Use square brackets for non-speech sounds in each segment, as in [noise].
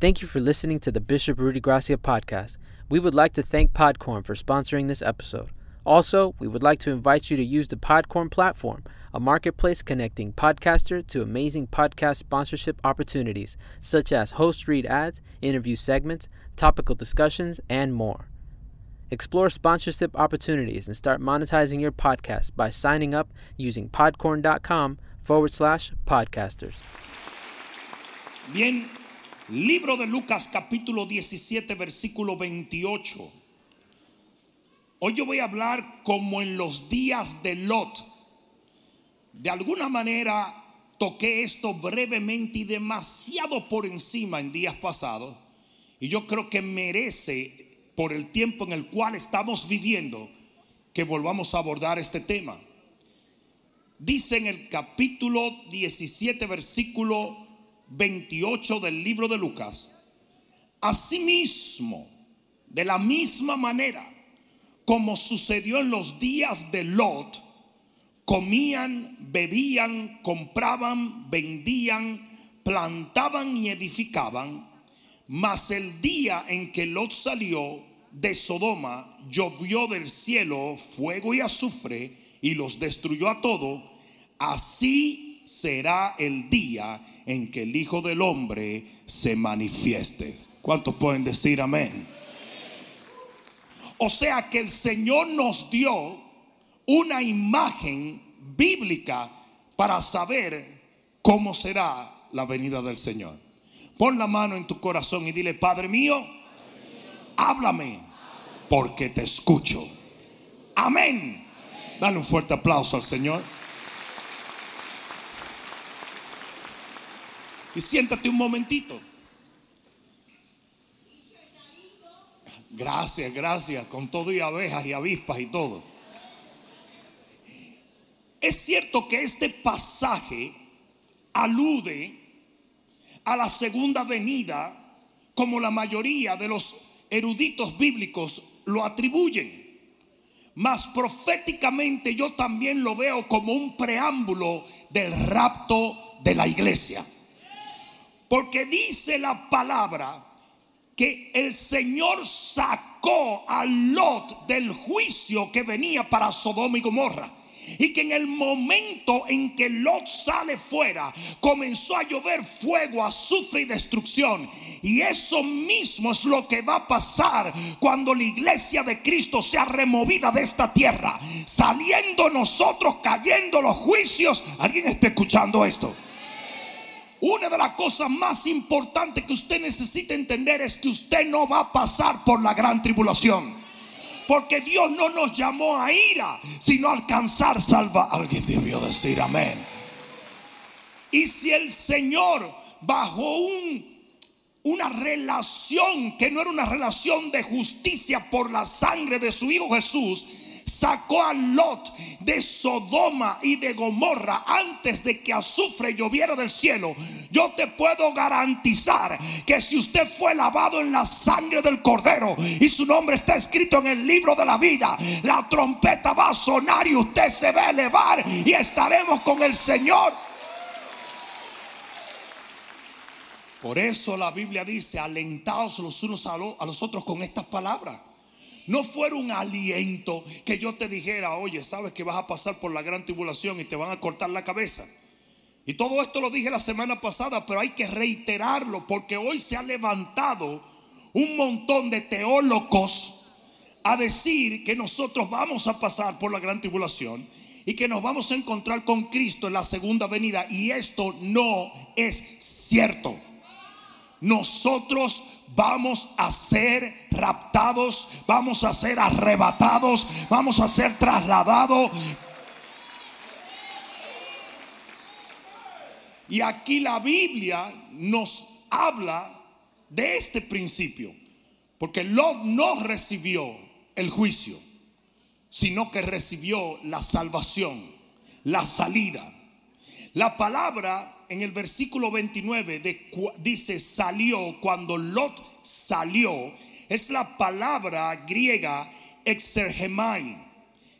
Thank you for listening to the Bishop Rudy Gracia podcast. We would like to thank Podcorn for sponsoring this episode. Also, we would like to invite you to use the Podcorn platform, a marketplace connecting podcaster to amazing podcast sponsorship opportunities, such as host read ads, interview segments, topical discussions, and more. Explore sponsorship opportunities and start monetizing your podcast by signing up using podcorn.com forward slash podcasters. Bien, libro de Lucas capítulo 17 versículo 28. Hoy yo voy a hablar como en los días de Lot. De alguna manera toqué esto brevemente y demasiado por encima en días pasados. Y yo creo que merece, por el tiempo en el cual estamos viviendo, que volvamos a abordar este tema. Dice en el capítulo 17, versículo 28 del libro de Lucas, asimismo, de la misma manera como sucedió en los días de Lot, comían, bebían, compraban, vendían, plantaban y edificaban, mas el día en que Lot salió de Sodoma, llovió del cielo fuego y azufre y los destruyó a todos, así será el día en que el Hijo del Hombre se manifieste. ¿Cuántos pueden decir amén? O sea que el Señor nos dio una imagen bíblica para saber cómo será la venida del Señor. Pon la mano en tu corazón y dile, Padre mío, háblame porque te escucho. Amén. Dale un fuerte aplauso al Señor. Y siéntate un momentito. Gracias, gracias, con todo y abejas y avispas y todo. Es cierto que este pasaje alude a la segunda venida como la mayoría de los eruditos bíblicos lo atribuyen. Mas proféticamente yo también lo veo como un preámbulo del rapto de la iglesia. Porque dice la palabra que el Señor sacó a Lot del juicio que venía para Sodoma y Gomorra. Y que en el momento en que Lot sale fuera, comenzó a llover fuego, azufre y destrucción. Y eso mismo es lo que va a pasar cuando la iglesia de Cristo sea removida de esta tierra. Saliendo nosotros, cayendo los juicios. ¿Alguien está escuchando esto? Una de las cosas más importantes que usted necesita entender es que usted no va a pasar por la gran tribulación. Porque Dios no nos llamó a ira, sino a alcanzar salva. Alguien debió decir amén. Y si el Señor bajo un una relación que no era una relación de justicia por la sangre de su Hijo Jesús, sacó a Lot de Sodoma y de Gomorra antes de que azufre lloviera del cielo, yo te puedo garantizar que si usted fue lavado en la sangre del cordero y su nombre está escrito en el libro de la vida, la trompeta va a sonar y usted se va a elevar y estaremos con el Señor. Por eso la Biblia dice, alentaos los unos a los otros con estas palabras no fuera un aliento que yo te dijera, oye, sabes que vas a pasar por la gran tribulación y te van a cortar la cabeza. Y todo esto lo dije la semana pasada, pero hay que reiterarlo porque hoy se ha levantado un montón de teólogos a decir que nosotros vamos a pasar por la gran tribulación y que nos vamos a encontrar con Cristo en la segunda venida. Y esto no es cierto. Nosotros vamos a ser raptados, vamos a ser arrebatados, vamos a ser trasladados. Y aquí la Biblia nos habla de este principio, porque Lot no recibió el juicio, sino que recibió la salvación, la salida. La palabra en el versículo 29 dice salió, cuando Lot salió, es la palabra griega exergemai,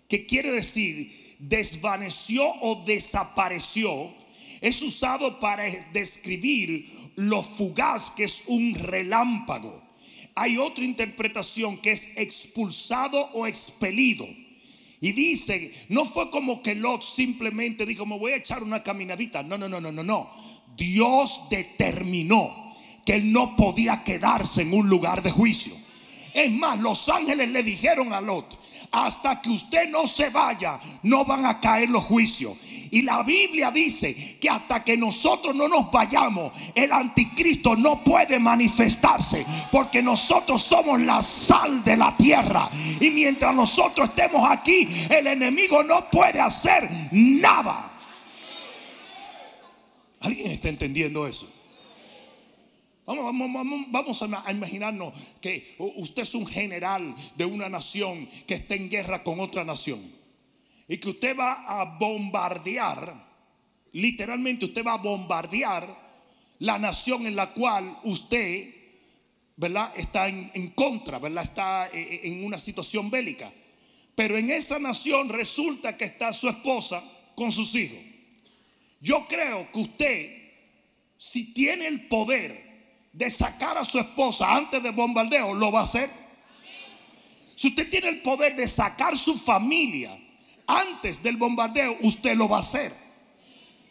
que quiere decir desvaneció o desapareció. Es usado para describir lo fugaz que es un relámpago. Hay otra interpretación que es expulsado o expelido. Y dice, no fue como que Lot simplemente dijo, me voy a echar una caminadita. No, no, no, no, no, no. Dios determinó que él no podía quedarse en un lugar de juicio. Es más, los ángeles le dijeron a Lot, hasta que usted no se vaya, no van a caer los juicios. Y la Biblia dice que hasta que nosotros no nos vayamos, el anticristo no puede manifestarse. Porque nosotros somos la sal de la tierra. Y mientras nosotros estemos aquí, el enemigo no puede hacer nada. ¿Alguien está entendiendo eso? Vamos, a imaginarnos que usted es un general de una nación que está en guerra con otra nación. Y que usted va a bombardear, literalmente usted va a bombardear la nación en la cual usted, ¿verdad? Está en, en contra, ¿verdad? Está eh, eh, en una situación bélica. Pero en esa nación resulta que está su esposa con sus hijos. Yo creo que usted, si tiene el poder de sacar a su esposa antes del bombardeo, lo va a hacer. Si usted tiene el poder de sacar su familia antes del bombardeo, usted lo va a hacer.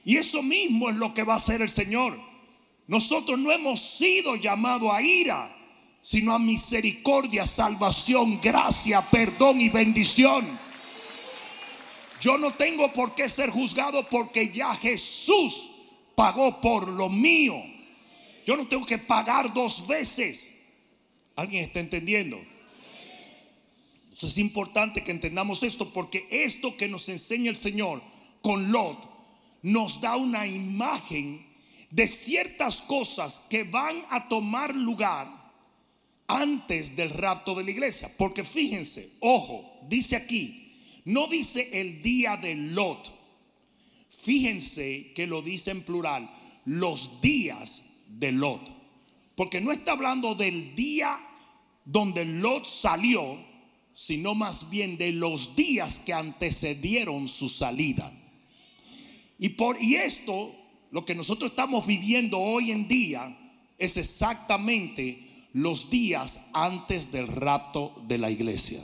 Y eso mismo es lo que va a hacer el Señor. Nosotros no hemos sido llamados a ira, sino a misericordia, salvación, gracia, perdón y bendición. Yo no tengo por qué ser juzgado porque ya Jesús pagó por lo mío. Yo no tengo que pagar dos veces. ¿Alguien está entendiendo? es importante que entendamos esto porque esto que nos enseña el Señor con Lot nos da una imagen de ciertas cosas que van a tomar lugar antes del rapto de la iglesia. Porque fíjense, ojo, dice aquí, no dice el día de Lot. Fíjense que lo dice en plural, los días de Lot. Porque no está hablando del día donde Lot salió, sino más bien de los días que antecedieron su salida. Y por y esto, lo que nosotros estamos viviendo hoy en día, es exactamente los días antes del rapto de la iglesia.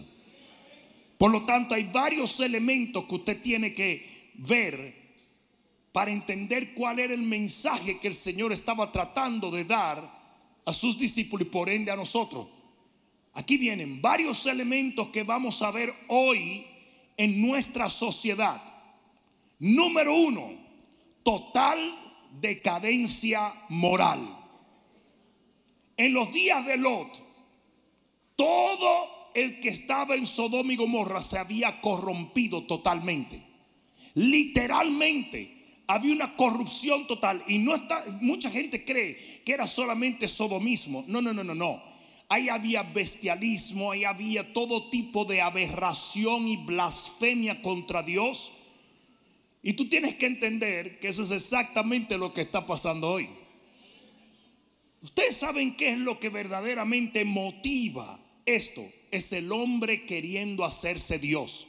Por lo tanto, hay varios elementos que usted tiene que ver para entender cuál era el mensaje que el Señor estaba tratando de dar a sus discípulos y por ende a nosotros. Aquí vienen varios elementos que vamos a ver hoy en nuestra sociedad. Número uno, total decadencia moral. En los días de Lot, todo el que estaba en Sodoma y Gomorra se había corrompido totalmente. Literalmente había una corrupción total y no está mucha gente cree que era solamente sodomismo. No, no, no, no, no. Ahí había bestialismo, ahí había todo tipo de aberración y blasfemia contra Dios. Y tú tienes que entender que eso es exactamente lo que está pasando hoy. Ustedes saben qué es lo que verdaderamente motiva esto. Es el hombre queriendo hacerse Dios.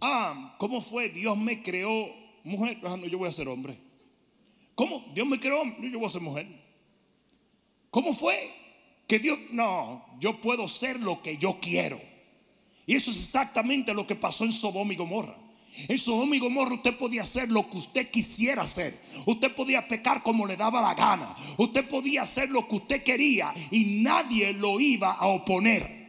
Ah, ¿cómo fue? Dios me creó mujer, ah, no, yo voy a ser hombre. ¿Cómo? Dios me creó, yo voy a ser mujer. ¿Cómo fue? Que Dios, no, yo puedo ser lo que yo quiero. Y eso es exactamente lo que pasó en Sodoma y Gomorra. En Sodoma y Gomorra usted podía hacer lo que usted quisiera hacer. Usted podía pecar como le daba la gana. Usted podía hacer lo que usted quería y nadie lo iba a oponer.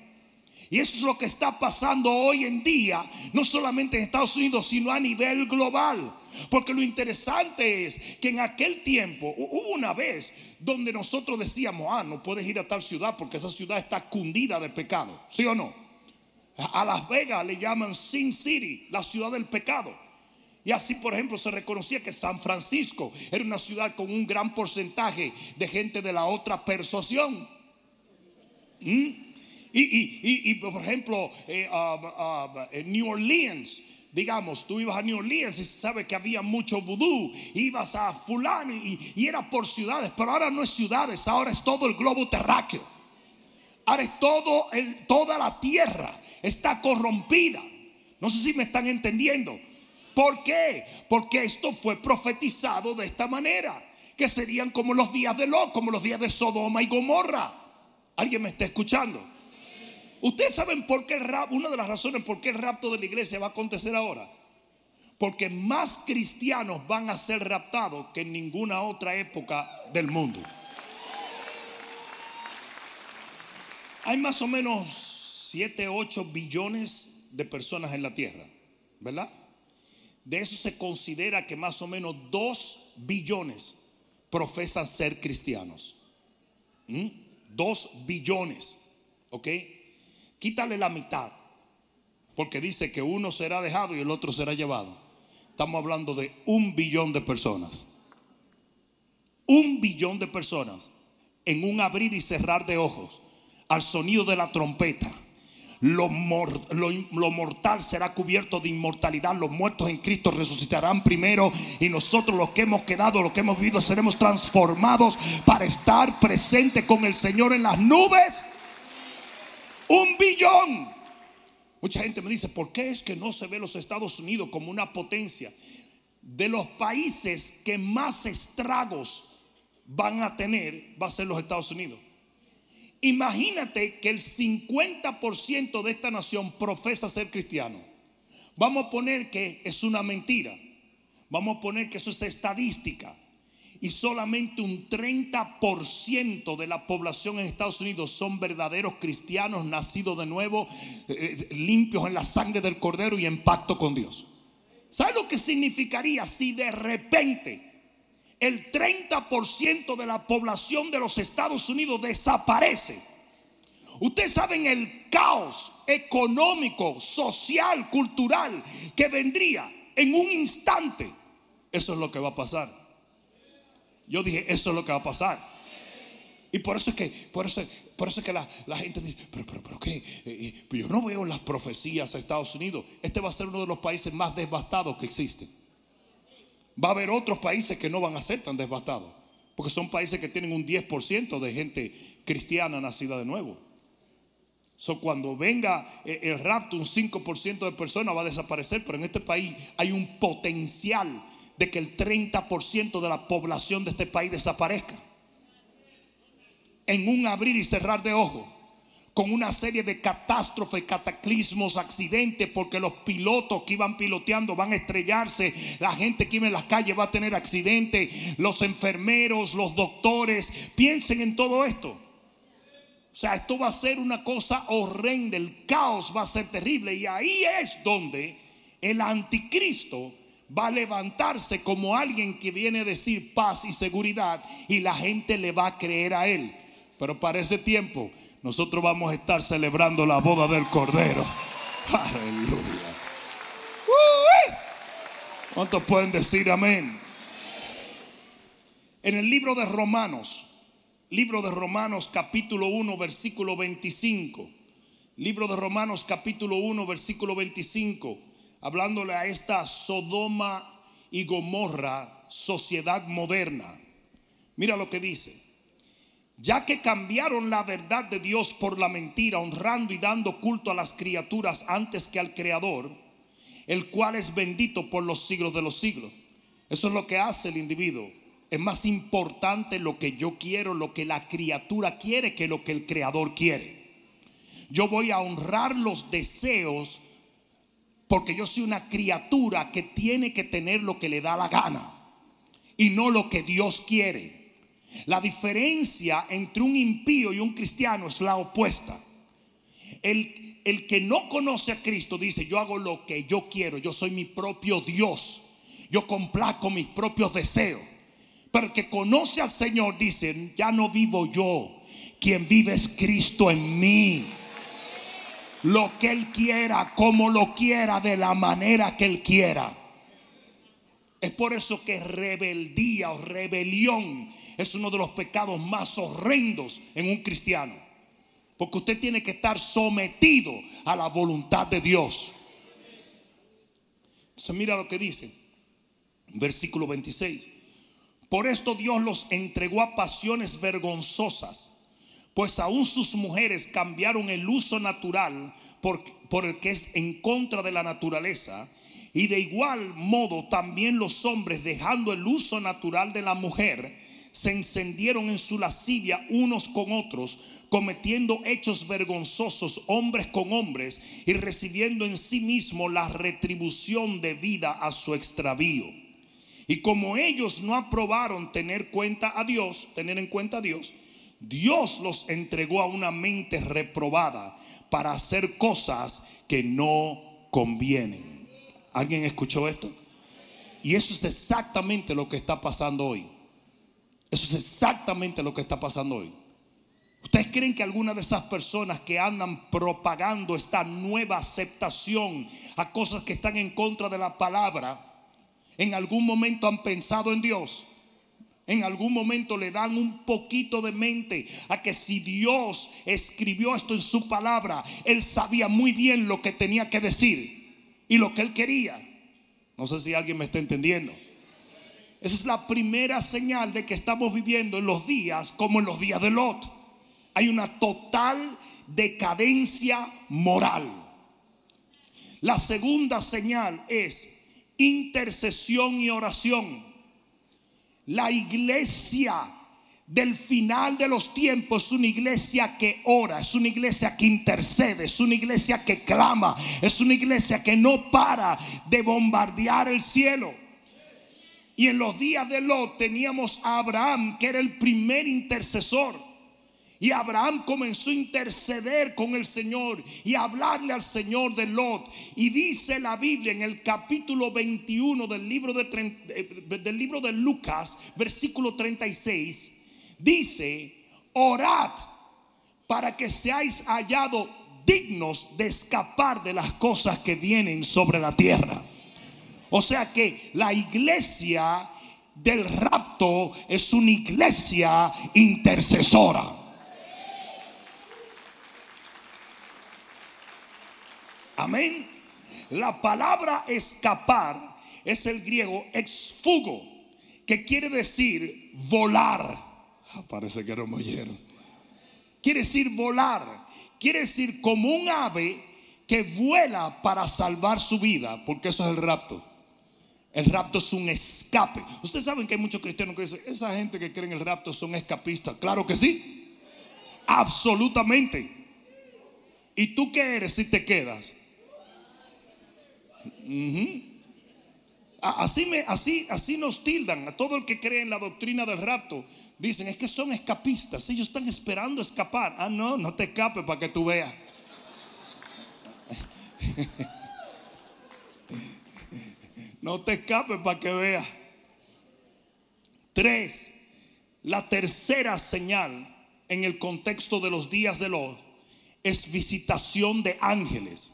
Y eso es lo que está pasando hoy en día, no solamente en Estados Unidos, sino a nivel global. Porque lo interesante es que en aquel tiempo hubo una vez donde nosotros decíamos, ah, no puedes ir a tal ciudad porque esa ciudad está cundida de pecado. ¿Sí o no? A Las Vegas le llaman Sin City, la ciudad del pecado. Y así, por ejemplo, se reconocía que San Francisco era una ciudad con un gran porcentaje de gente de la otra persuasión. ¿Mm? Y, por ejemplo, eh, ah, ah, New Orleans digamos, tú ibas a New Orleans y sabes que había mucho vudú, ibas a fulano y, era por ciudades, pero ahora no es ciudades, ahora es todo el globo terráqueo. Ahora es todo toda la tierra está corrompida. No sé si me están entendiendo. ¿Por qué? Porque esto fue profetizado de esta manera que serían como los días de Lot, como los días de Sodoma y Gomorra. ¿Alguien me está escuchando? Ustedes saben por qué el una de las razones por qué el rapto de la iglesia va a acontecer ahora. Porque más cristianos van a ser raptados que en ninguna otra época del mundo. Hay más o menos 7, 8 billones de personas en la tierra, ¿verdad? De eso se considera que más o menos 2 billones profesan ser cristianos. 2 ¿Mm? billones, ¿ok? Quítale la mitad, porque dice que uno será dejado y el otro será llevado. Estamos hablando de un billón de personas. Un billón de personas en un abrir y cerrar de ojos al sonido de la trompeta. Lo, mortal será cubierto de inmortalidad. Los muertos en Cristo resucitarán primero. Y nosotros los que hemos quedado, los que hemos vivido, seremos transformados para estar presentes con el Señor en las nubes. Un billón. Mucha gente me dice, ¿por qué es que no se ve los Estados Unidos como una potencia? De los países que más estragos van a tener, va a ser los Estados Unidos. Imagínate que el 50% de esta nación profesa ser cristiano. Vamos a poner que es una mentira. Vamos a poner que eso es estadística y solamente un 30% de la población en Estados Unidos son verdaderos cristianos nacidos de nuevo, eh, eh, limpios en la sangre del cordero y en pacto con Dios. ¿Sabe lo que significaría si de repente el 30% de la población de los Estados Unidos desaparece? Ustedes saben el caos económico, social, cultural que vendría en un instante. Eso es lo que va a pasar. Yo dije, eso es lo que va a pasar. Y por eso es que, por eso, por eso es que la, gente dice, pero, pero, pero ¿qué? Eh, eh, yo no veo las profecías a Estados Unidos. Este va a ser uno de los países más devastados que existen. Va a haber otros países que no van a ser tan devastados. Porque son países que tienen un 10% de gente cristiana nacida de nuevo. So, cuando venga eh, el rapto, un 5% de personas va a desaparecer. Pero en este país hay un potencial de que el 30% de la población de este país desaparezca. En un abrir y cerrar de ojos, con una serie de catástrofes, cataclismos, accidentes, porque los pilotos que iban piloteando van a estrellarse, la gente que iba en las calles va a tener accidentes, los enfermeros, los doctores, piensen en todo esto. O sea, esto va a ser una cosa horrenda, el caos va a ser terrible y ahí es donde el anticristo va a levantarse como alguien que viene a decir paz y seguridad y la gente le va a creer a él. Pero para ese tiempo nosotros vamos a estar celebrando la boda del Cordero. Aleluya. ¿Cuántos pueden decir amén? En el libro de Romanos, libro de Romanos capítulo 1 versículo 25. Libro de Romanos capítulo 1 versículo 25 hablándole a esta Sodoma y Gomorra, sociedad moderna. Mira lo que dice. Ya que cambiaron la verdad de Dios por la mentira, honrando y dando culto a las criaturas antes que al Creador, el cual es bendito por los siglos de los siglos. Eso es lo que hace el individuo. Es más importante lo que yo quiero, lo que la criatura quiere, que lo que el Creador quiere. Yo voy a honrar los deseos porque yo soy una criatura que tiene que tener lo que le da la gana y no lo que Dios quiere. La diferencia entre un impío y un cristiano es la opuesta. El, el que no conoce a Cristo dice, yo hago lo que yo quiero, yo soy mi propio Dios, yo complazco mis propios deseos. Pero el que conoce al Señor dice, ya no vivo yo, quien vive es Cristo en mí lo que Él quiera, como lo quiera, de la manera que Él quiera. Es por eso que rebeldía o rebelión es uno de los pecados más horrendos en un cristiano. Porque usted tiene que estar sometido a la voluntad de Dios. Entonces mira lo que dice, versículo 26. Por esto Dios los entregó a pasiones vergonzosas pues aún sus mujeres cambiaron el uso natural por, por, el que es en contra de la naturaleza. Y de igual modo también los hombres, dejando el uso natural de la mujer, se encendieron en su lascivia unos con otros, cometiendo hechos vergonzosos hombres con hombres y recibiendo en sí mismo la retribución debida a su extravío. Y como ellos no aprobaron tener cuenta a Dios, tener en cuenta a Dios, Dios los entregó a una mente reprobada para hacer cosas que no convienen. ¿Alguien escuchó esto? Y eso es exactamente lo que está pasando hoy. Eso es exactamente lo que está pasando hoy. ¿Ustedes creen que algunas de esas personas que andan propagando esta nueva aceptación a cosas que están en contra de la palabra, en algún momento han pensado en Dios? En algún momento le dan un poquito de mente a que si Dios escribió esto en su palabra, Él sabía muy bien lo que tenía que decir y lo que Él quería. No sé si alguien me está entendiendo. Esa es la primera señal de que estamos viviendo en los días como en los días de Lot. Hay una total decadencia moral. La segunda señal es intercesión y oración. La iglesia del final de los tiempos es una iglesia que ora, es una iglesia que intercede, es una iglesia que clama, es una iglesia que no para de bombardear el cielo. Y en los días de Lot teníamos a Abraham, que era el primer intercesor. Y Abraham comenzó a interceder con el Señor y a hablarle al Señor de Lot. Y dice la Biblia en el capítulo 21 del libro de, eh, del libro de Lucas, versículo 36, dice, orad para que seáis hallados dignos de escapar de las cosas que vienen sobre la tierra. O sea que la iglesia del rapto es una iglesia intercesora. Amén. La palabra escapar es el griego exfugo, que quiere decir volar. Ah, parece que no me oyeron. Quiere decir volar. Quiere decir como un ave que vuela para salvar su vida, porque eso es el rapto. El rapto es un escape. Ustedes saben que hay muchos cristianos que dicen, esa gente que cree en el rapto son escapistas. Claro que sí. Absolutamente. ¿Y tú qué eres si te quedas? Así, me, así, así nos tildan a todo el que cree en la doctrina del rapto. Dicen, es que son escapistas, ellos están esperando escapar. Ah, no, no te escapes para que tú veas. [laughs] no te escapes para que veas. Tres, la tercera señal en el contexto de los días de los es visitación de ángeles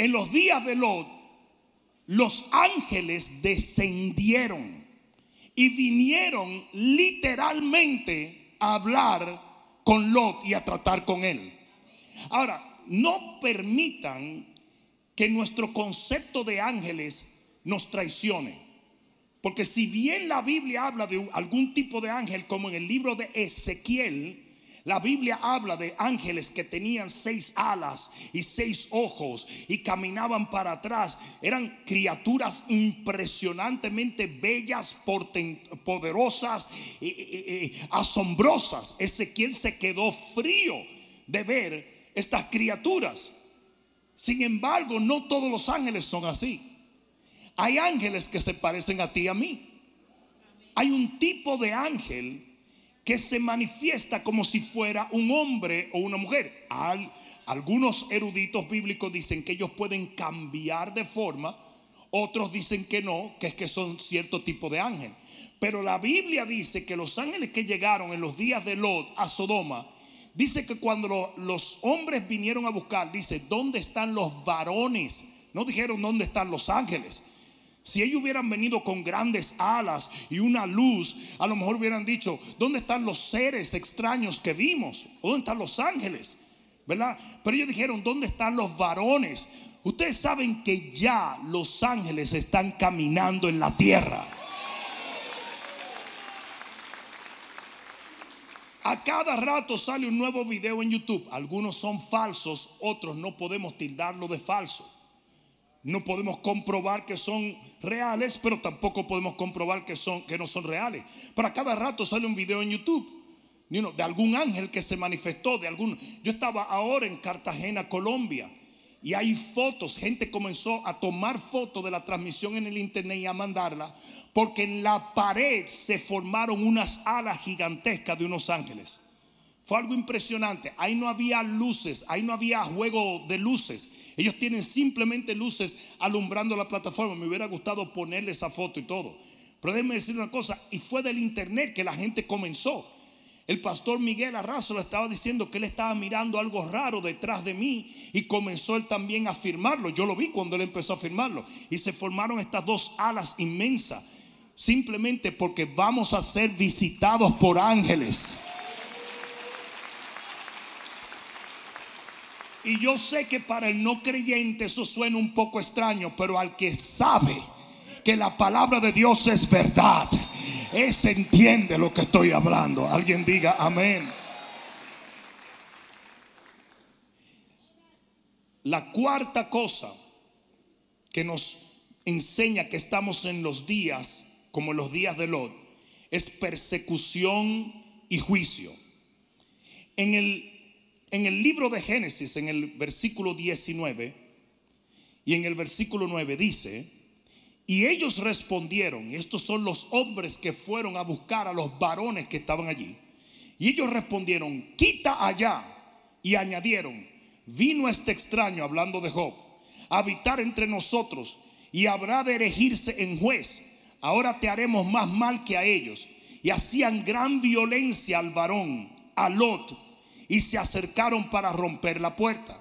en los días de Lot, los ángeles descendieron y vinieron literalmente a hablar con Lot y a tratar con él. Ahora, no permitan que nuestro concepto de ángeles nos traicione. Porque si bien la Biblia habla de algún tipo de ángel, como en el libro de Ezequiel, la Biblia habla de ángeles que tenían seis alas y seis ojos y caminaban para atrás. Eran criaturas impresionantemente bellas, poderosas y, asombrosas. Ezequiel se quedó frío de ver estas criaturas. Sin embargo, no todos los ángeles son así. Hay ángeles que se parecen a ti y a mí. Hay un tipo de ángel que se manifiesta como si fuera un hombre o una mujer. algunos eruditos bíblicos dicen que ellos pueden cambiar de forma, otros dicen que no, que es que son cierto tipo de ángel. Pero la Biblia dice que los ángeles que llegaron en los días de Lot a Sodoma, dice que cuando los hombres vinieron a buscar, dice, ¿dónde están los varones? No dijeron dónde están los ángeles. Si ellos hubieran venido con grandes alas y una luz, a lo mejor hubieran dicho, ¿dónde están los seres extraños que vimos? ¿Dónde están los ángeles? ¿Verdad? Pero ellos dijeron, ¿dónde están los varones? Ustedes saben que ya los ángeles están caminando en la tierra. A cada rato sale un nuevo video en YouTube. Algunos son falsos, otros no podemos tildarlo de falso. No podemos comprobar que son reales, pero tampoco podemos comprobar que, son, que no son reales. Para cada rato sale un video en YouTube de algún ángel que se manifestó, de algún... Yo estaba ahora en Cartagena, Colombia, y hay fotos, gente comenzó a tomar fotos de la transmisión en el internet y a mandarla, porque en la pared se formaron unas alas gigantescas de unos ángeles. Fue algo impresionante. Ahí no había luces, ahí no había juego de luces. Ellos tienen simplemente luces alumbrando la plataforma. Me hubiera gustado ponerle esa foto y todo. Pero déjenme decir una cosa, y fue del internet que la gente comenzó. El pastor Miguel Arrazo le estaba diciendo que él estaba mirando algo raro detrás de mí y comenzó él también a firmarlo. Yo lo vi cuando él empezó a firmarlo. Y se formaron estas dos alas inmensas. Simplemente porque vamos a ser visitados por ángeles. Y yo sé que para el no creyente eso suena un poco extraño, pero al que sabe que la palabra de Dios es verdad ese entiende lo que estoy hablando. Alguien diga amén. La cuarta cosa que nos enseña que estamos en los días como los días de Lot es persecución y juicio. En el, en el libro de Génesis, en el versículo 19 y en el versículo 9 dice, y ellos respondieron, estos son los hombres que fueron a buscar a los varones que estaban allí. Y ellos respondieron, quita allá. Y añadieron, vino este extraño, hablando de Job, a habitar entre nosotros y habrá de erigirse en juez. Ahora te haremos más mal que a ellos. Y hacían gran violencia al varón, a Lot, y se acercaron para romper la puerta.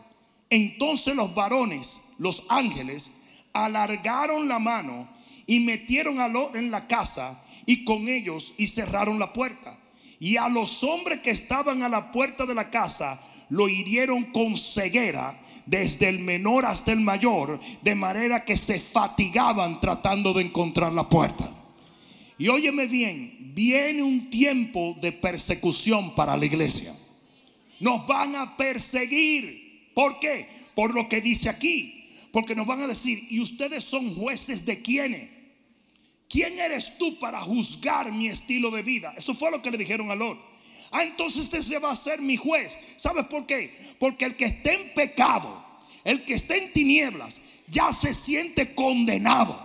Entonces los varones, los ángeles, alargaron la mano y metieron a Lot en la casa y con ellos y cerraron la puerta. Y a los hombres que estaban a la puerta de la casa lo hirieron con ceguera desde el menor hasta el mayor, de manera que se fatigaban tratando de encontrar la puerta. Y óyeme bien, viene un tiempo de persecución para la iglesia. Nos van a perseguir. ¿Por qué? Por lo que dice aquí. Porque nos van a decir, ¿y ustedes son jueces de quiénes? ¿Quién eres tú para juzgar mi estilo de vida? Eso fue lo que le dijeron a Lot. Ah, entonces este se va a ser mi juez. ¿Sabes por qué? Porque el que esté en pecado, el que esté en tinieblas, ya se siente condenado.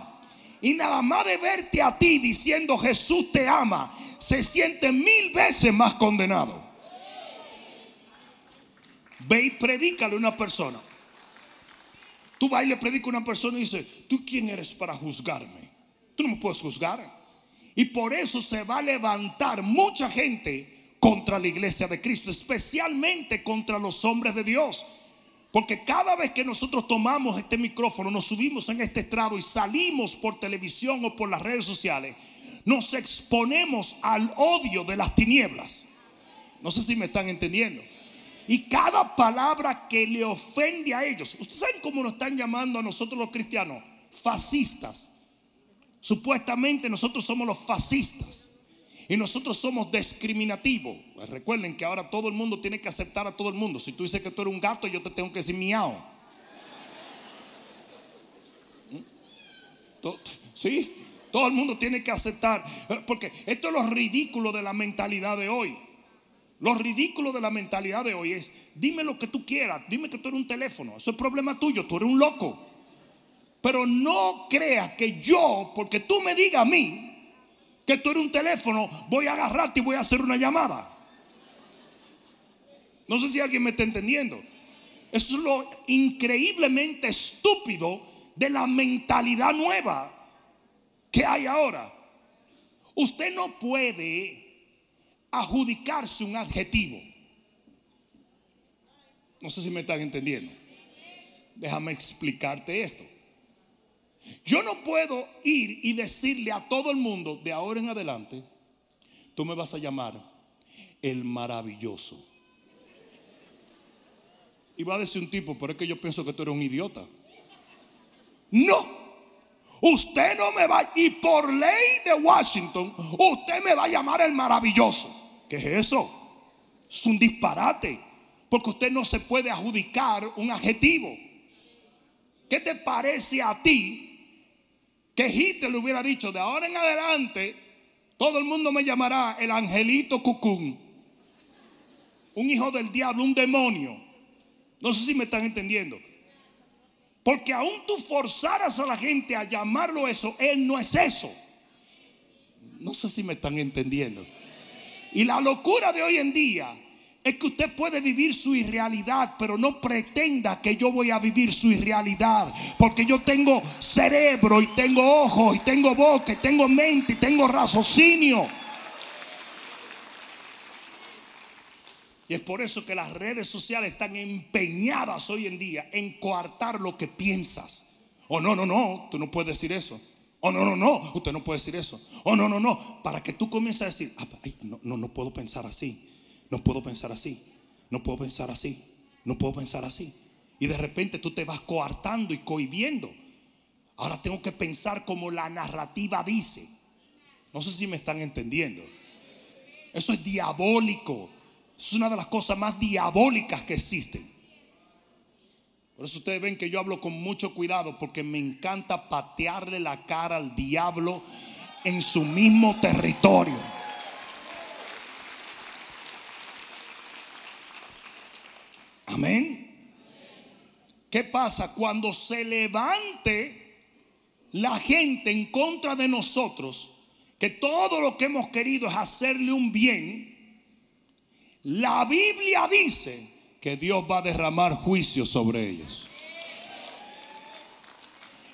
Y nada más de verte a ti diciendo Jesús te ama, se siente mil veces más condenado. Ve y predícale a una persona. Tú vas y le predicas a una persona y dices, ¿tú quién eres para juzgarme? Tú no me puedes juzgar. Y por eso se va a levantar mucha gente contra la iglesia de Cristo, especialmente contra los hombres de Dios. Porque cada vez que nosotros tomamos este micrófono, nos subimos en este estrado y salimos por televisión o por las redes sociales, nos exponemos al odio de las tinieblas. No sé si me están entendiendo. Y cada palabra que le ofende a ellos. ¿Ustedes saben cómo nos están llamando a nosotros los cristianos? Fascistas. Supuestamente nosotros somos los fascistas. Y nosotros somos discriminativos. Pues recuerden que ahora todo el mundo tiene que aceptar a todo el mundo. Si tú dices que tú eres un gato, yo te tengo que decir miau. ¿Mm? Sí, todo el mundo tiene que aceptar. Porque esto es lo ridículo de la mentalidad de hoy. Lo ridículo de la mentalidad de hoy es, dime lo que tú quieras, dime que tú eres un teléfono, eso es problema tuyo, tú eres un loco. Pero no creas que yo, porque tú me digas a mí que tú eres un teléfono, voy a agarrarte y voy a hacer una llamada. No sé si alguien me está entendiendo. Eso es lo increíblemente estúpido de la mentalidad nueva que hay ahora. Usted no puede adjudicarse un adjetivo. No sé si me están entendiendo. Déjame explicarte esto. Yo no puedo ir y decirle a todo el mundo de ahora en adelante, tú me vas a llamar el maravilloso. Y va a decir un tipo, pero es que yo pienso que tú eres un idiota. No. Usted no me va, y por ley de Washington, usted me va a llamar el maravilloso. ¿Qué es eso? Es un disparate. Porque usted no se puede adjudicar un adjetivo. ¿Qué te parece a ti que Hitler le hubiera dicho de ahora en adelante todo el mundo me llamará el angelito cucún? Un hijo del diablo, un demonio. No sé si me están entendiendo. Porque aún tú forzaras a la gente a llamarlo eso, él no es eso. No sé si me están entendiendo. Y la locura de hoy en día es que usted puede vivir su irrealidad, pero no pretenda que yo voy a vivir su irrealidad. Porque yo tengo cerebro y tengo ojos y tengo boca y tengo mente y tengo raciocinio. Y es por eso que las redes sociales están empeñadas hoy en día en coartar lo que piensas. Oh, no, no, no, tú no puedes decir eso. Oh, no, no, no, usted no puede decir eso. Oh, no, no, no, para que tú comiences a decir, ah, no, no, no puedo pensar así no puedo pensar así, no puedo pensar así, no puedo pensar así. Y de repente tú te vas coartando y cohibiendo. Ahora tengo que pensar como la narrativa dice. No sé si me están entendiendo. Eso es diabólico. Es una de las cosas más diabólicas que existen. Por eso ustedes ven que yo hablo con mucho cuidado porque me encanta patearle la cara al diablo en su mismo territorio. Amén. ¿Qué pasa? Cuando se levante la gente en contra de nosotros, que todo lo que hemos querido es hacerle un bien, la Biblia dice que Dios va a derramar juicio sobre ellos.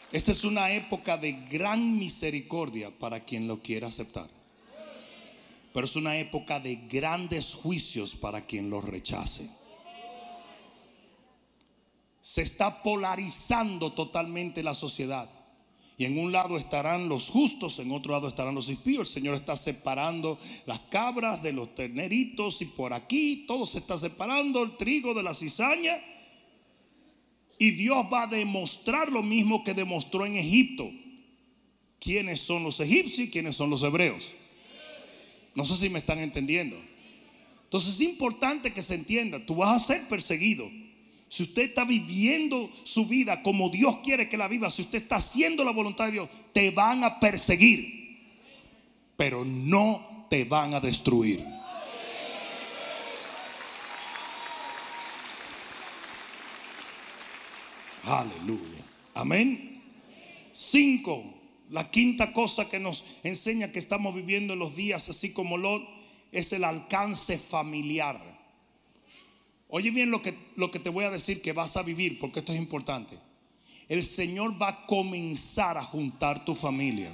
Esta es una época de gran misericordia para quien lo quiera aceptar. Pero es una época de grandes juicios para quien lo rechace se está polarizando totalmente la sociedad. Y en un lado estarán los justos, en otro lado estarán los impíos. El Señor está separando las cabras de los terneritos y por aquí todo se está separando, el trigo de la cizaña. Y Dios va a demostrar lo mismo que demostró en Egipto. ¿Quiénes son los egipcios y quiénes son los hebreos? No sé si me están entendiendo. Entonces es importante que se entienda, tú vas a ser perseguido. Si usted está viviendo su vida como Dios quiere que la viva, si usted está haciendo la voluntad de Dios, te van a perseguir, pero no te van a destruir. Aleluya. Amén. Cinco. La quinta cosa que nos enseña que estamos viviendo en los días así como Lot es el alcance familiar. Oye bien lo que, lo que te voy a decir que vas a vivir, porque esto es importante. El Señor va a comenzar a juntar tu familia.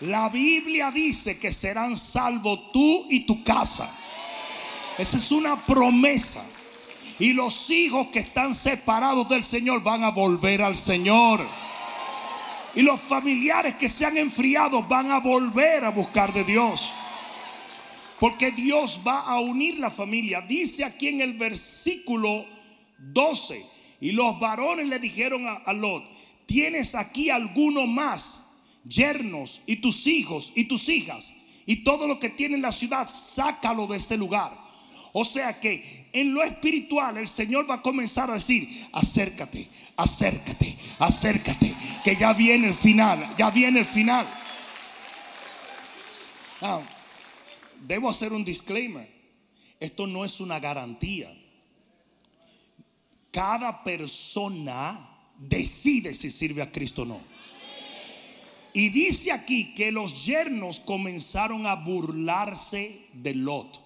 La Biblia dice que serán salvos tú y tu casa. Esa es una promesa. Y los hijos que están separados del Señor van a volver al Señor. Y los familiares que se han enfriado van a volver a buscar de Dios. Porque Dios va a unir la familia. Dice aquí en el versículo 12. Y los varones le dijeron a, Lot, tienes aquí alguno más, yernos y tus hijos y tus hijas. Y todo lo que tiene en la ciudad, sácalo de este lugar. O sea que en lo espiritual el Señor va a comenzar a decir, acércate, acércate, acércate, que ya viene el final, ya viene el final. debo hacer un disclaimer. Esto no es una garantía. Cada persona decide si sirve a Cristo o no. Y dice aquí que los yernos comenzaron a burlarse de Lot.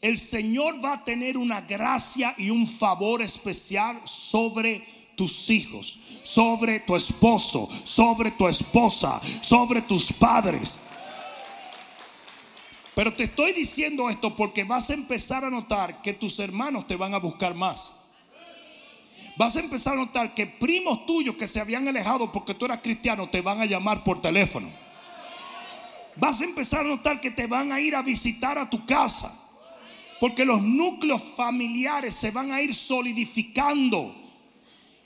El Señor va a tener una gracia y un favor especial sobre tus hijos, sobre tu esposo, sobre tu esposa, sobre tus padres. Pero te estoy diciendo esto porque vas a empezar a notar que tus hermanos te van a buscar más. Vas a empezar a notar que primos tuyos que se habían alejado porque tú eras cristiano te van a llamar por teléfono. Vas a empezar a notar que te van a ir a visitar a tu casa. Porque los núcleos familiares se van a ir solidificando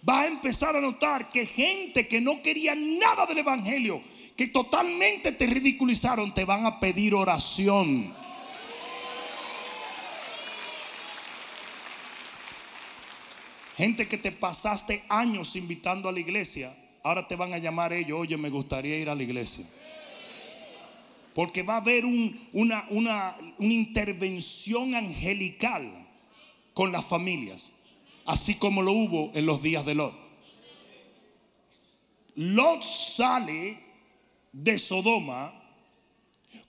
va a empezar a notar que gente que no quería nada del Evangelio, que totalmente te ridiculizaron, te van a pedir oración. Gente que te pasaste años invitando a la iglesia, ahora te van a llamar ellos, oye, me gustaría ir a la iglesia. Porque va a haber una, una, una intervención angelical con las familias así como lo hubo en los días de Lot. Lot sale de Sodoma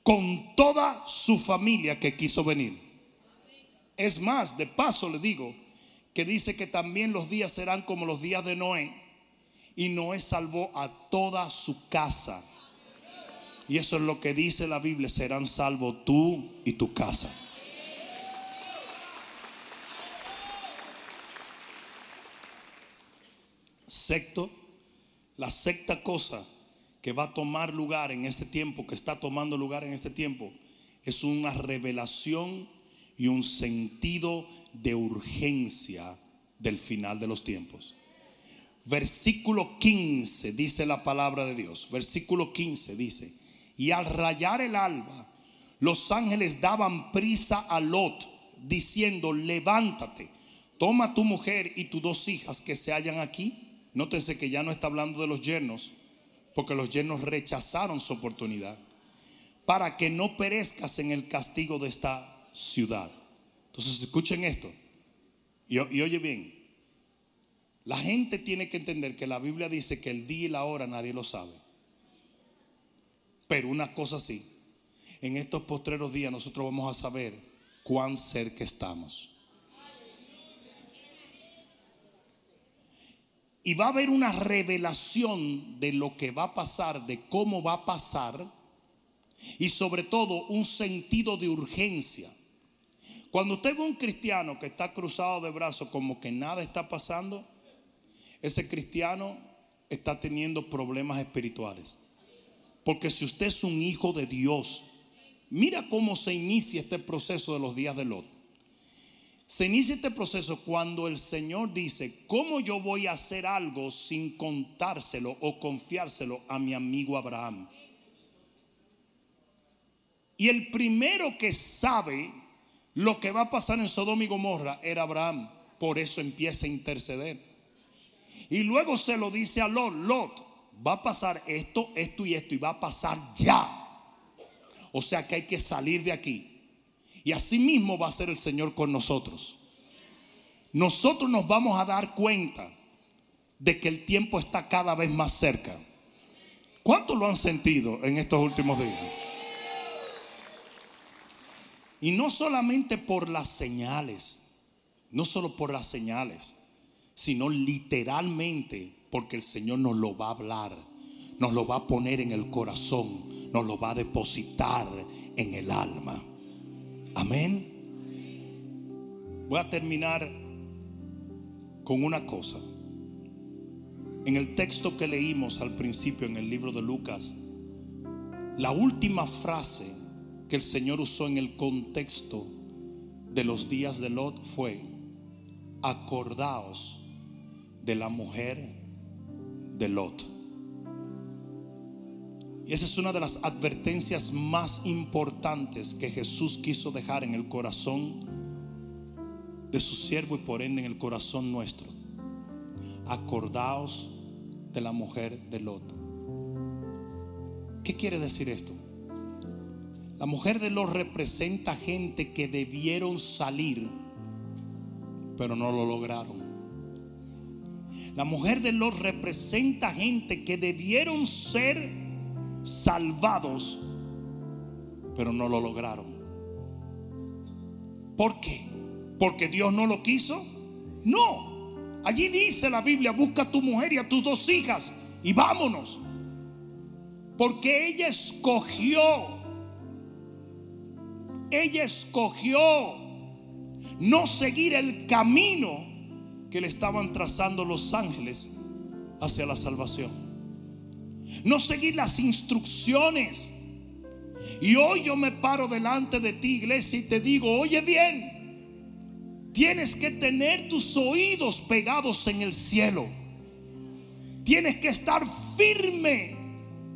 con toda su familia que quiso venir. Es más, de paso le digo que dice que también los días serán como los días de Noé. Y Noé salvó a toda su casa. Y eso es lo que dice la Biblia, serán salvos tú y tu casa. Sexto, la sexta cosa que va a tomar lugar en este tiempo, que está tomando lugar en este tiempo, es una revelación y un sentido de urgencia del final de los tiempos. Versículo 15 dice la palabra de Dios. Versículo 15 dice, y al rayar el alba, los ángeles daban prisa a Lot, diciendo, levántate, toma tu mujer y tus dos hijas que se hallan aquí. Nótese que ya no está hablando de los yernos, porque los yernos rechazaron su oportunidad, para que no perezcas en el castigo de esta ciudad. Entonces escuchen esto. Y, oye bien, la gente tiene que entender que la Biblia dice que el día y la hora nadie lo sabe. Pero una cosa sí, en estos postreros días nosotros vamos a saber cuán cerca estamos. Y va a haber una revelación de lo que va a pasar, de cómo va a pasar, y sobre todo un sentido de urgencia. Cuando usted ve un cristiano que está cruzado de brazos como que nada está pasando, ese cristiano está teniendo problemas espirituales. Porque si usted es un hijo de Dios, mira cómo se inicia este proceso de los días de Lot. Se inicia este proceso cuando el Señor dice, ¿cómo yo voy a hacer algo sin contárselo o confiárselo a mi amigo Abraham? Y el primero que sabe lo que va a pasar en Sodoma y Gomorra era Abraham. Por eso empieza a interceder. Y luego se lo dice a Lot, Lot, va a pasar esto, esto y esto y va a pasar ya. O sea que hay que salir de aquí. Y así mismo va a ser el Señor con nosotros. Nosotros nos vamos a dar cuenta de que el tiempo está cada vez más cerca. ¿Cuántos lo han sentido en estos últimos días? Y no solamente por las señales, no solo por las señales, sino literalmente porque el Señor nos lo va a hablar, nos lo va a poner en el corazón, nos lo va a depositar en el alma. Amén. Voy a terminar con una cosa. En el texto que leímos al principio en el libro de Lucas, la última frase que el Señor usó en el contexto de los días de Lot fue, acordaos de la mujer de Lot. Y esa es una de las advertencias más importantes que Jesús quiso dejar en el corazón de su siervo y por ende en el corazón nuestro. Acordaos de la mujer de Lot. ¿Qué quiere decir esto? La mujer de los representa gente que debieron salir, pero no lo lograron. La mujer de los representa gente que debieron ser salvados, pero no lo lograron. ¿Por qué? ¿Porque Dios no lo quiso? No. Allí dice la Biblia, busca a tu mujer y a tus dos hijas y vámonos. Porque ella escogió ella escogió no seguir el camino que le estaban trazando los ángeles hacia la salvación. No seguir las instrucciones. Y hoy yo me paro delante de ti, iglesia, y te digo, oye bien, tienes que tener tus oídos pegados en el cielo. Tienes que estar firme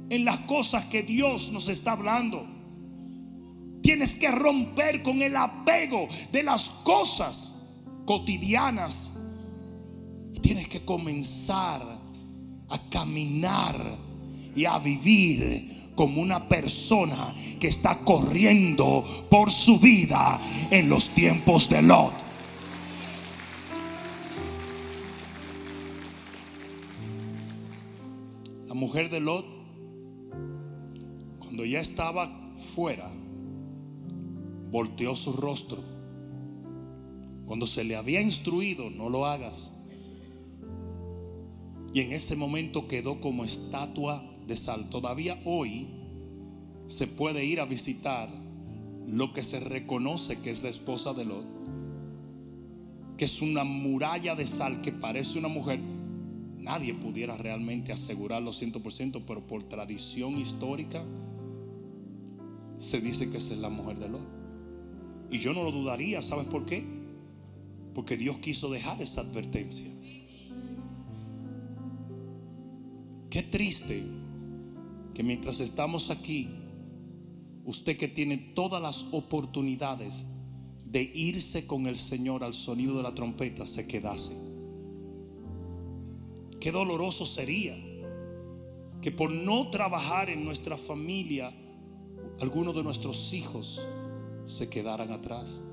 en las cosas que Dios nos está hablando. Tienes que romper con el apego de las cosas cotidianas Tienes que comenzar a caminar y a vivir como una persona que está corriendo por su vida en los tiempos de Lot. La mujer de Lot, cuando ya estaba fuera, volteó su rostro. Cuando se le había instruido, no lo hagas. Y en ese momento quedó como estatua de sal. Todavía hoy se puede ir a visitar lo que se reconoce que es la esposa de Lot, que es una muralla de sal que parece una mujer. Nadie pudiera realmente asegurarlo 100%, pero por tradición histórica se dice que esa es la mujer de Lot. Y yo no lo dudaría, ¿sabes por qué? Porque Dios quiso dejar esa advertencia. Qué triste que mientras estamos aquí, usted que tiene todas las oportunidades de irse con el Señor al sonido de la trompeta, se quedase. Qué doloroso sería que por no trabajar en nuestra familia, algunos de nuestros hijos se quedaran atrás.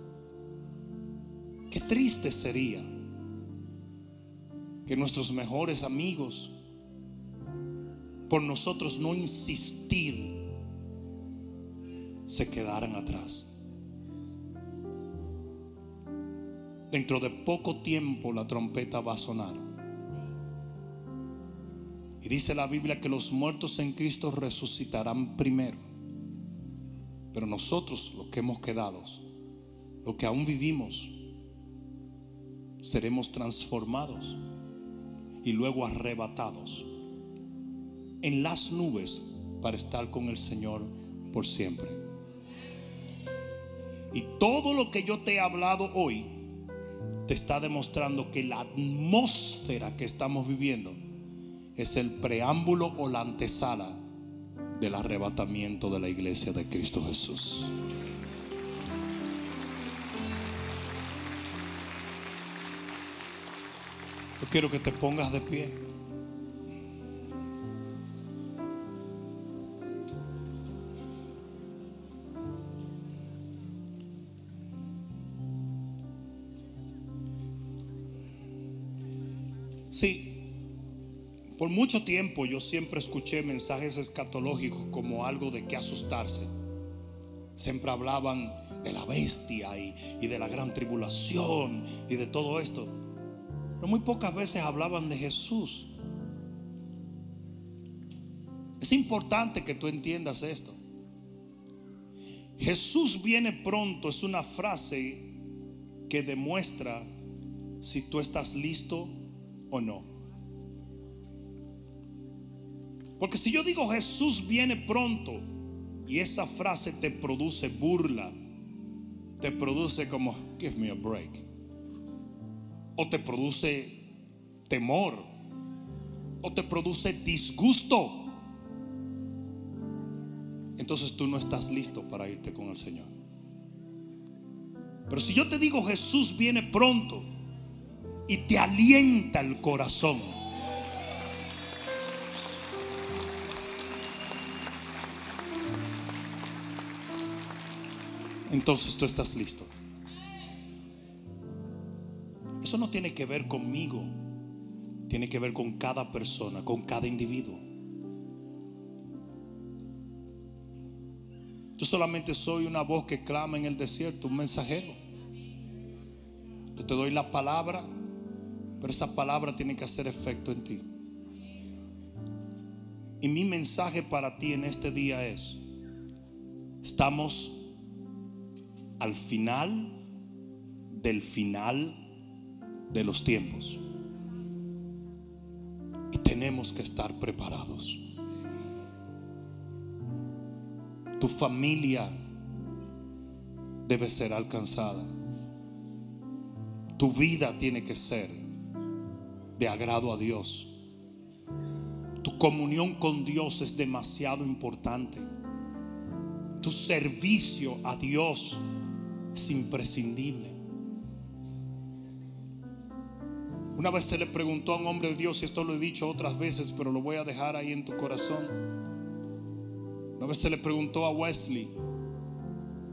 Qué triste sería que nuestros mejores amigos, por nosotros no insistir, se quedaran atrás. Dentro de poco tiempo la trompeta va a sonar. Y dice la Biblia que los muertos en Cristo resucitarán primero. Pero nosotros, los que hemos quedado, los que aún vivimos, seremos transformados y luego arrebatados en las nubes para estar con el Señor por siempre. Y todo lo que yo te he hablado hoy te está demostrando que la atmósfera que estamos viviendo es el preámbulo o la antesala del arrebatamiento de la iglesia de Cristo Jesús. Yo quiero que te pongas de pie. Por mucho tiempo yo siempre escuché mensajes escatológicos como algo de que asustarse. Siempre hablaban de la bestia y, y de la gran tribulación y de todo esto. Pero muy pocas veces hablaban de Jesús. Es importante que tú entiendas esto. Jesús viene pronto es una frase que demuestra si tú estás listo o no. Porque si yo digo Jesús viene pronto y esa frase te produce burla, te produce como, give me a break o te produce temor, o te produce disgusto, entonces tú no estás listo para irte con el Señor. Pero si yo te digo Jesús viene pronto y te alienta el corazón, entonces tú estás listo. Eso no tiene que ver conmigo, tiene que ver con cada persona, con cada individuo. Yo solamente soy una voz que clama en el desierto, un mensajero. Yo te doy la palabra, pero esa palabra tiene que hacer efecto en ti. Y mi mensaje para ti en este día es, estamos al final del final de los tiempos. Y tenemos que estar preparados. Tu familia debe ser alcanzada. Tu vida tiene que ser de agrado a Dios. Tu comunión con Dios es demasiado importante. Tu servicio a Dios es imprescindible. Una vez se le preguntó a un hombre de Dios, y esto lo he dicho otras veces, pero lo voy a dejar ahí en tu corazón. Una vez se le preguntó a Wesley,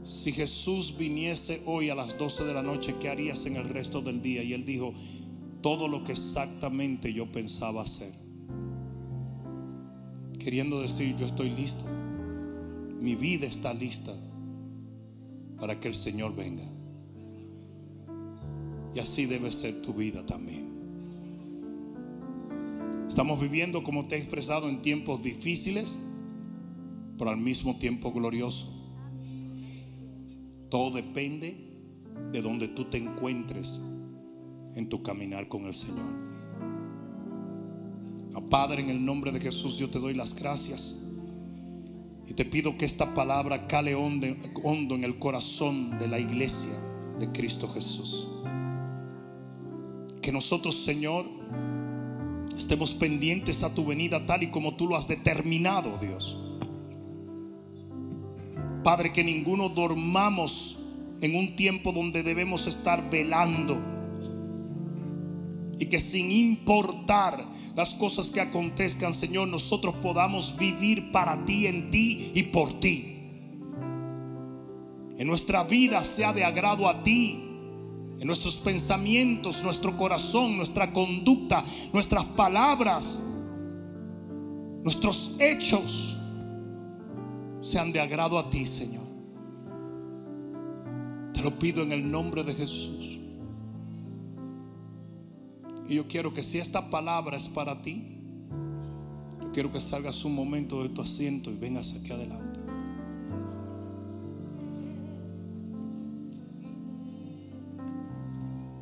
si Jesús viniese hoy a las 12 de la noche, ¿qué harías en el resto del día? Y él dijo, todo lo que exactamente yo pensaba hacer. Queriendo decir, yo estoy listo. Mi vida está lista para que el Señor venga. Y así debe ser tu vida también. Estamos viviendo, como te he expresado, en tiempos difíciles, pero al mismo tiempo glorioso. Todo depende de donde tú te encuentres en tu caminar con el Señor. Padre, en el nombre de Jesús, yo te doy las gracias. Y te pido que esta palabra cale hondo, hondo en el corazón de la iglesia de Cristo Jesús. Que nosotros, Señor, estemos pendientes a tu venida tal y como tú lo has determinado, Dios. Padre, que ninguno dormamos en un tiempo donde debemos estar velando. Y que sin importar las cosas que acontezcan, Señor, nosotros podamos vivir para ti, en ti y por ti. En nuestra vida sea de agrado a ti. En nuestros pensamientos, nuestro corazón, nuestra conducta, nuestras palabras, nuestros hechos sean de agrado a ti, Señor. Te lo pido en el nombre de Jesús. Y yo quiero que si esta palabra es para ti, yo quiero que salgas un momento de tu asiento y vengas aquí adelante.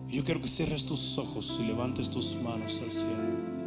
Y yo quiero que cierres tus ojos y levantes tus manos al cielo.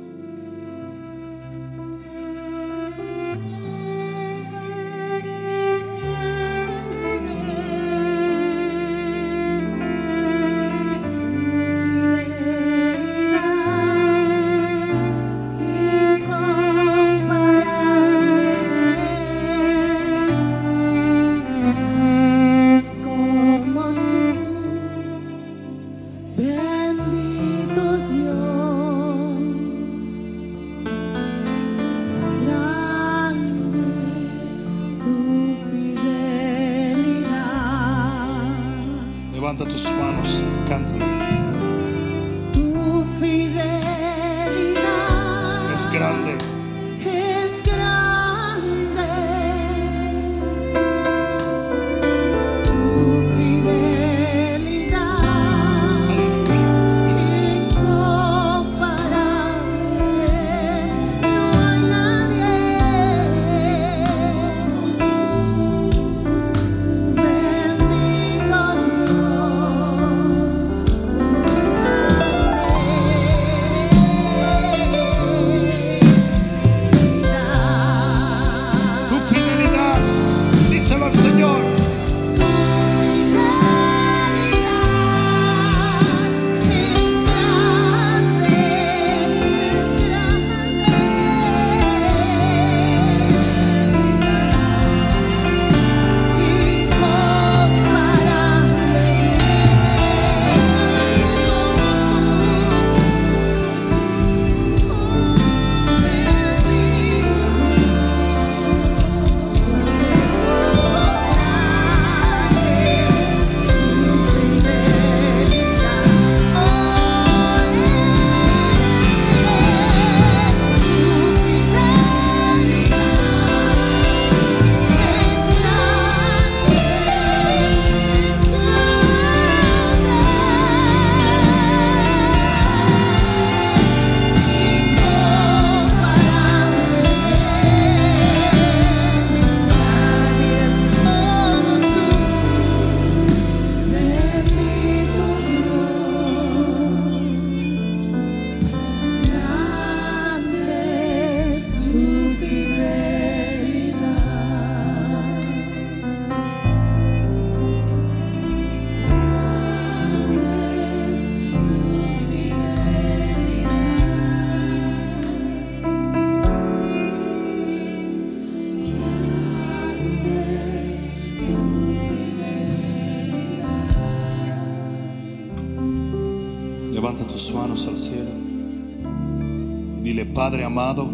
Padre amado,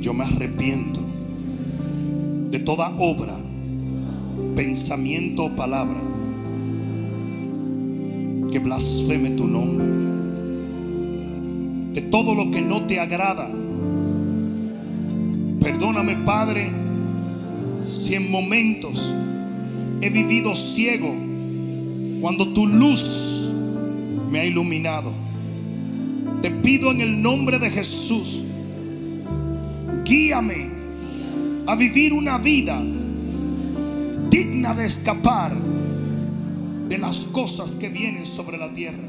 yo me arrepiento de toda obra, pensamiento o palabra que blasfeme tu nombre. De todo lo que no te agrada. Perdóname, Padre, si en momentos he vivido ciego cuando tu luz me ha iluminado. Te pido en el nombre de Jesús, guíame a vivir una vida digna de escapar de las cosas que vienen sobre la tierra.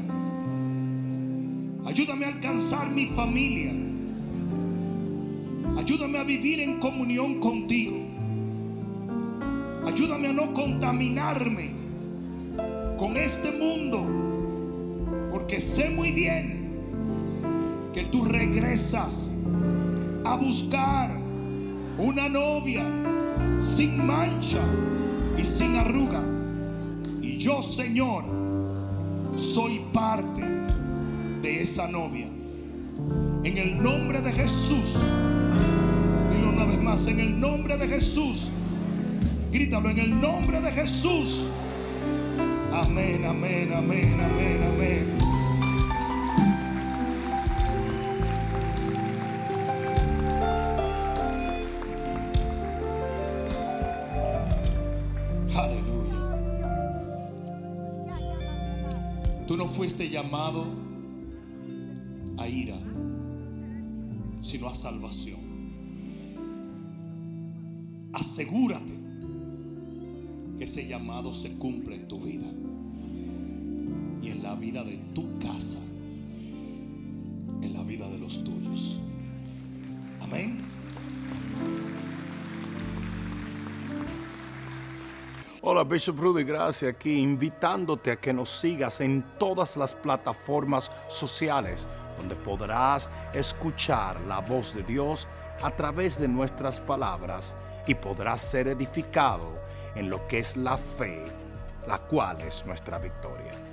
Ayúdame a alcanzar mi familia. Ayúdame a vivir en comunión contigo. Ayúdame a no contaminarme con este mundo. Porque sé muy bien que tú regresas a buscar una novia sin mancha y sin arruga. Y yo, Señor, soy parte de esa novia. En el nombre de Jesús. Dilo una vez más, en el nombre de Jesús. Grítalo en el nombre de Jesús. Amén, amén, amén, amén, amén. Fuiste llamado a ira, sino a salvación. Asegúrate que ese llamado se cumple en tu vida y en la vida de tu casa, en la vida de los tuyos. Hola, Bishop Rudy, gracias aquí, invitándote a que nos sigas en todas las plataformas sociales, donde podrás escuchar la voz de Dios a través de nuestras palabras y podrás ser edificado en lo que es la fe, la cual es nuestra victoria.